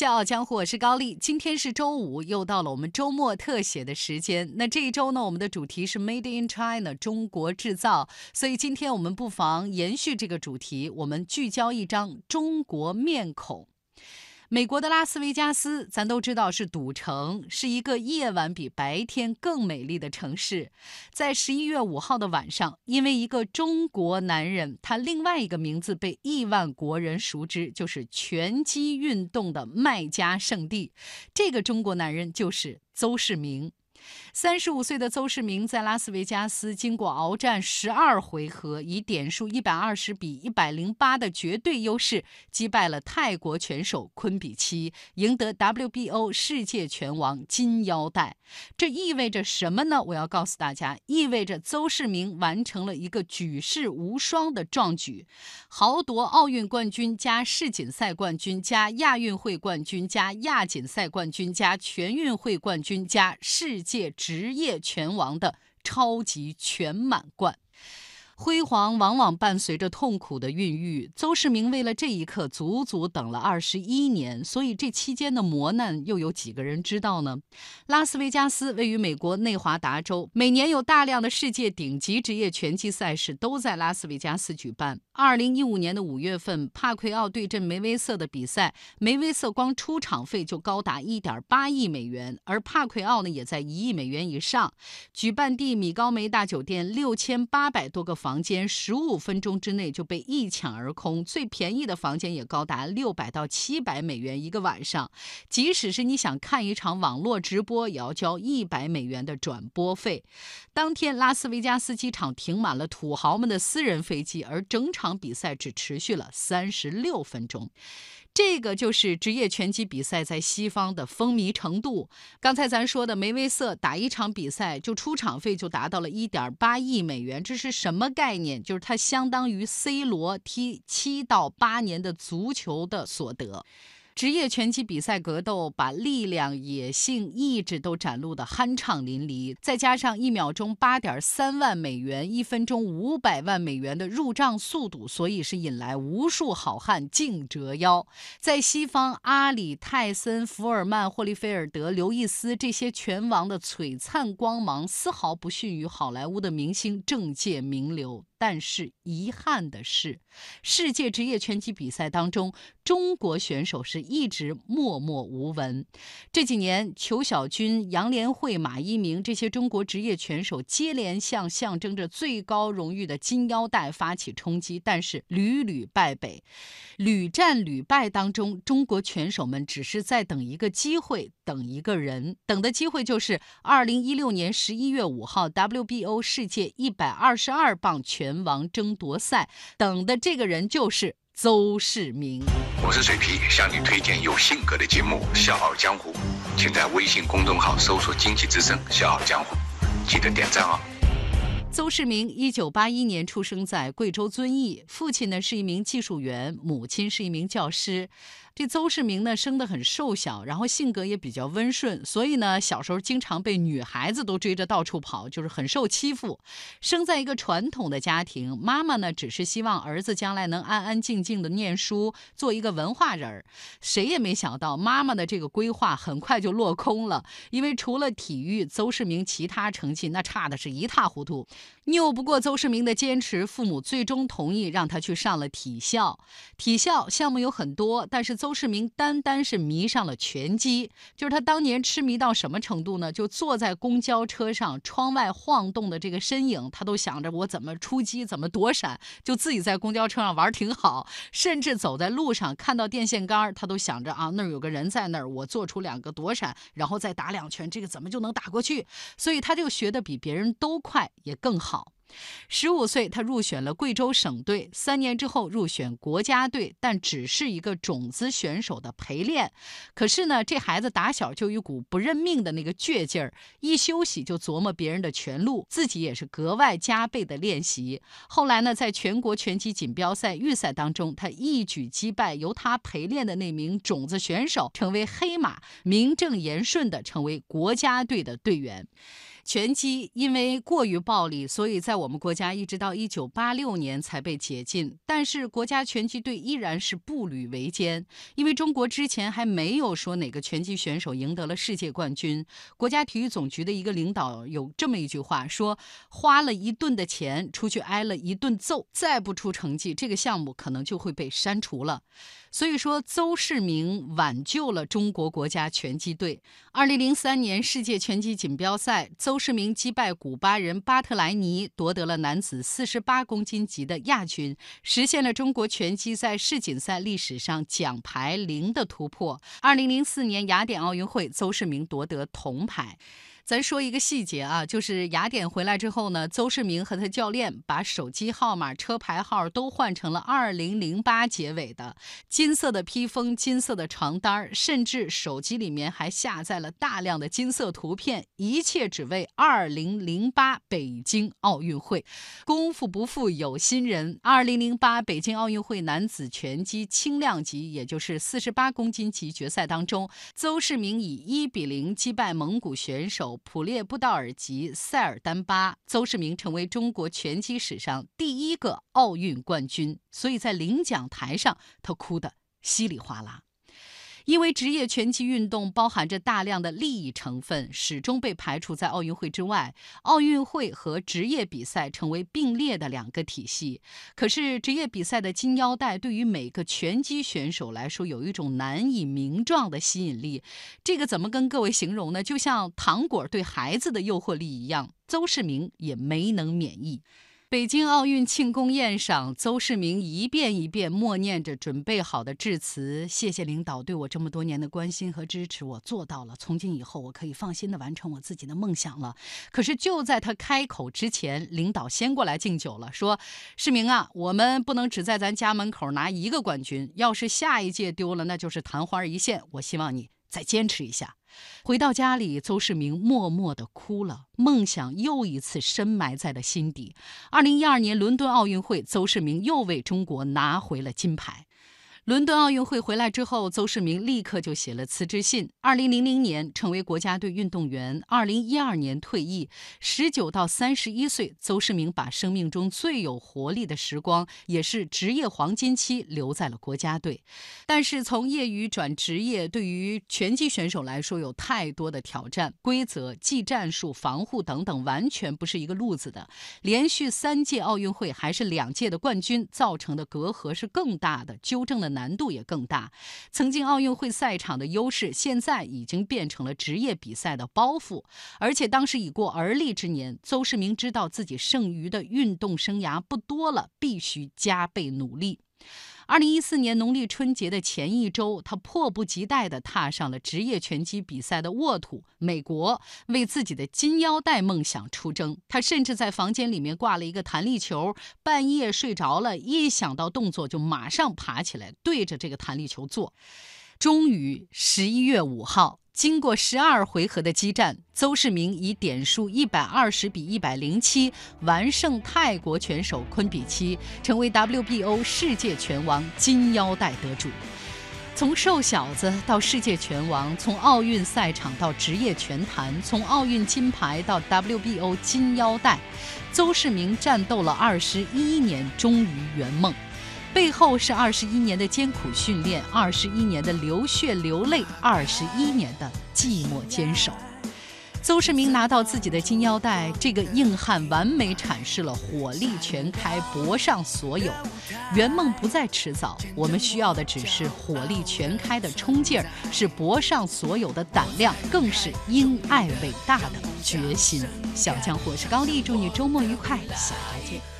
笑傲江湖，我是高丽。今天是周五，又到了我们周末特写的时间。那这一周呢，我们的主题是 Made in China，中国制造。所以今天我们不妨延续这个主题，我们聚焦一张中国面孔。美国的拉斯维加斯，咱都知道是赌城，是一个夜晚比白天更美丽的城市。在十一月五号的晚上，因为一个中国男人，他另外一个名字被亿万国人熟知，就是拳击运动的卖家圣地。这个中国男人就是邹市明。三十五岁的邹市明在拉斯维加斯经过鏖战十二回合，以点数一百二十比一百零八的绝对优势击败了泰国拳手昆比奇，赢得 WBO 世界拳王金腰带。这意味着什么呢？我要告诉大家，意味着邹市明完成了一个举世无双的壮举，豪夺奥运冠军加世锦赛冠军加亚运会冠军加亚锦赛冠军加全运会冠军加世。界职业拳王的超级全满贯。辉煌往往伴随着痛苦的孕育。邹市明为了这一刻足足等了二十一年，所以这期间的磨难又有几个人知道呢？拉斯维加斯位于美国内华达州，每年有大量的世界顶级职业拳击赛事都在拉斯维加斯举办。二零一五年的五月份，帕奎奥对阵梅威瑟的比赛，梅威瑟光出场费就高达一点八亿美元，而帕奎奥呢也在一亿美元以上。举办地米高梅大酒店六千八百多个房。房间十五分钟之内就被一抢而空，最便宜的房间也高达六百到七百美元一个晚上。即使是你想看一场网络直播，也要交一百美元的转播费。当天，拉斯维加斯机场停满了土豪们的私人飞机，而整场比赛只持续了三十六分钟。这个就是职业拳击比赛在西方的风靡程度。刚才咱说的梅威瑟打一场比赛就出场费就达到了一点八亿美元，这是什么概念？就是它相当于 C 罗踢七到八年的足球的所得。职业拳击比赛格斗，把力量、野性、意志都展露得酣畅淋漓，再加上一秒钟八点三万美元、一分钟五百万美元的入账速度，所以是引来无数好汉竞折腰。在西方，阿里、泰森、福尔曼、霍利菲尔德、刘易斯这些拳王的璀璨光芒，丝毫不逊于好莱坞的明星、政界名流。但是遗憾的是，世界职业拳击比赛当中，中国选手是一直默默无闻。这几年，裘小军、杨连慧、马一鸣这些中国职业拳手接连向象征着最高荣誉的金腰带发起冲击，但是屡屡败北，屡战屡败当中，中国拳手们只是在等一个机会，等一个人，等的机会就是二零一六年十一月五号 WBO 世界一百二十二磅拳。人王争夺赛，等的这个人就是邹市明。我是水皮，向你推荐有性格的节目《笑傲江湖》，请在微信公众号搜索“经济之声笑傲江湖”，记得点赞哦。邹市明一九八一年出生在贵州遵义，父亲呢是一名技术员，母亲是一名教师。这邹市明呢，生得很瘦小，然后性格也比较温顺，所以呢，小时候经常被女孩子都追着到处跑，就是很受欺负。生在一个传统的家庭，妈妈呢，只是希望儿子将来能安安静静的念书，做一个文化人儿。谁也没想到，妈妈的这个规划很快就落空了，因为除了体育，邹市明其他成绩那差的是一塌糊涂。拗不过邹市明的坚持，父母最终同意让他去上了体校。体校项目有很多，但是邹。市明单单是迷上了拳击，就是他当年痴迷到什么程度呢？就坐在公交车上，窗外晃动的这个身影，他都想着我怎么出击，怎么躲闪，就自己在公交车上玩挺好。甚至走在路上看到电线杆，他都想着啊，那儿有个人在那儿，我做出两个躲闪，然后再打两拳，这个怎么就能打过去？所以他就学的比别人都快，也更更好。十五岁，他入选了贵州省队。三年之后入选国家队，但只是一个种子选手的陪练。可是呢，这孩子打小就一股不认命的那个倔劲儿，一休息就琢磨别人的拳路，自己也是格外加倍的练习。后来呢，在全国拳击锦标赛预赛当中，他一举击败由他陪练的那名种子选手，成为黑马，名正言顺的成为国家队的队员。拳击因为过于暴力，所以在我们国家一直到一九八六年才被解禁。但是国家拳击队依然是步履维艰，因为中国之前还没有说哪个拳击选手赢得了世界冠军。国家体育总局的一个领导有这么一句话说：“花了一顿的钱，出去挨了一顿揍，再不出成绩，这个项目可能就会被删除了。”所以说，邹市明挽救了中国国家拳击队。二零零三年世界拳击锦标赛，邹邹市明击败古巴人巴特莱尼，夺得了男子四十八公斤级的亚军，实现了中国拳击在世锦赛历史上奖牌零的突破。二零零四年雅典奥运会，邹市明夺得铜牌。咱说一个细节啊，就是雅典回来之后呢，邹市明和他教练把手机号码、车牌号都换成了二零零八结尾的，金色的披风、金色的床单甚至手机里面还下载了大量的金色图片，一切只为二零零八北京奥运会。功夫不负有心人，二零零八北京奥运会男子拳击轻量级，也就是四十八公斤级决赛当中，邹市明以一比零击败蒙古选手。普列布道尔吉塞尔丹巴，邹市明成为中国拳击史上第一个奥运冠军，所以在领奖台上，他哭得稀里哗啦。因为职业拳击运动包含着大量的利益成分，始终被排除在奥运会之外。奥运会和职业比赛成为并列的两个体系。可是，职业比赛的金腰带对于每个拳击选手来说有一种难以名状的吸引力。这个怎么跟各位形容呢？就像糖果对孩子的诱惑力一样，邹市明也没能免疫。北京奥运庆功宴上，邹市明一遍一遍默念着准备好的致辞：“谢谢领导对我这么多年的关心和支持，我做到了。从今以后，我可以放心的完成我自己的梦想了。”可是就在他开口之前，领导先过来敬酒了，说：“市明啊，我们不能只在咱家门口拿一个冠军，要是下一届丢了，那就是昙花一现。我希望你再坚持一下。”回到家里，邹市明默默地哭了，梦想又一次深埋在了心底。二零一二年伦敦奥运会，邹市明又为中国拿回了金牌。伦敦奥运会回来之后，邹市明立刻就写了辞职信。二零零零年成为国家队运动员，二零一二年退役。十九到三十一岁，邹市明把生命中最有活力的时光，也是职业黄金期，留在了国家队。但是从业余转职业，对于拳击选手来说，有太多的挑战，规则、技战术、防护等等，完全不是一个路子的。连续三届奥运会还是两届的冠军，造成的隔阂是更大的，纠正的难。难度也更大。曾经奥运会赛场的优势，现在已经变成了职业比赛的包袱。而且当时已过而立之年，邹市明知道自己剩余的运动生涯不多了，必须加倍努力。二零一四年农历春节的前一周，他迫不及待地踏上了职业拳击比赛的沃土——美国，为自己的金腰带梦想出征。他甚至在房间里面挂了一个弹力球，半夜睡着了，一想到动作就马上爬起来，对着这个弹力球做。终于，十一月五号。经过十二回合的激战，邹市明以点数一百二十比一百零七完胜泰国拳手昆比七，成为 WBO 世界拳王金腰带得主。从瘦小子到世界拳王，从奥运赛场到职业拳坛，从奥运金牌到 WBO 金腰带，邹市明战斗了二十一年，终于圆梦。背后是二十一年的艰苦训练，二十一年的流血流泪，二十一年的寂寞坚守。邹市明拿到自己的金腰带，这个硬汉完美阐释了火力全开，搏上所有。圆梦不再迟早，我们需要的只是火力全开的冲劲儿，是搏上所有的胆量，更是因爱伟大的决心。小江，我是高丽，祝你周末愉快，下周见。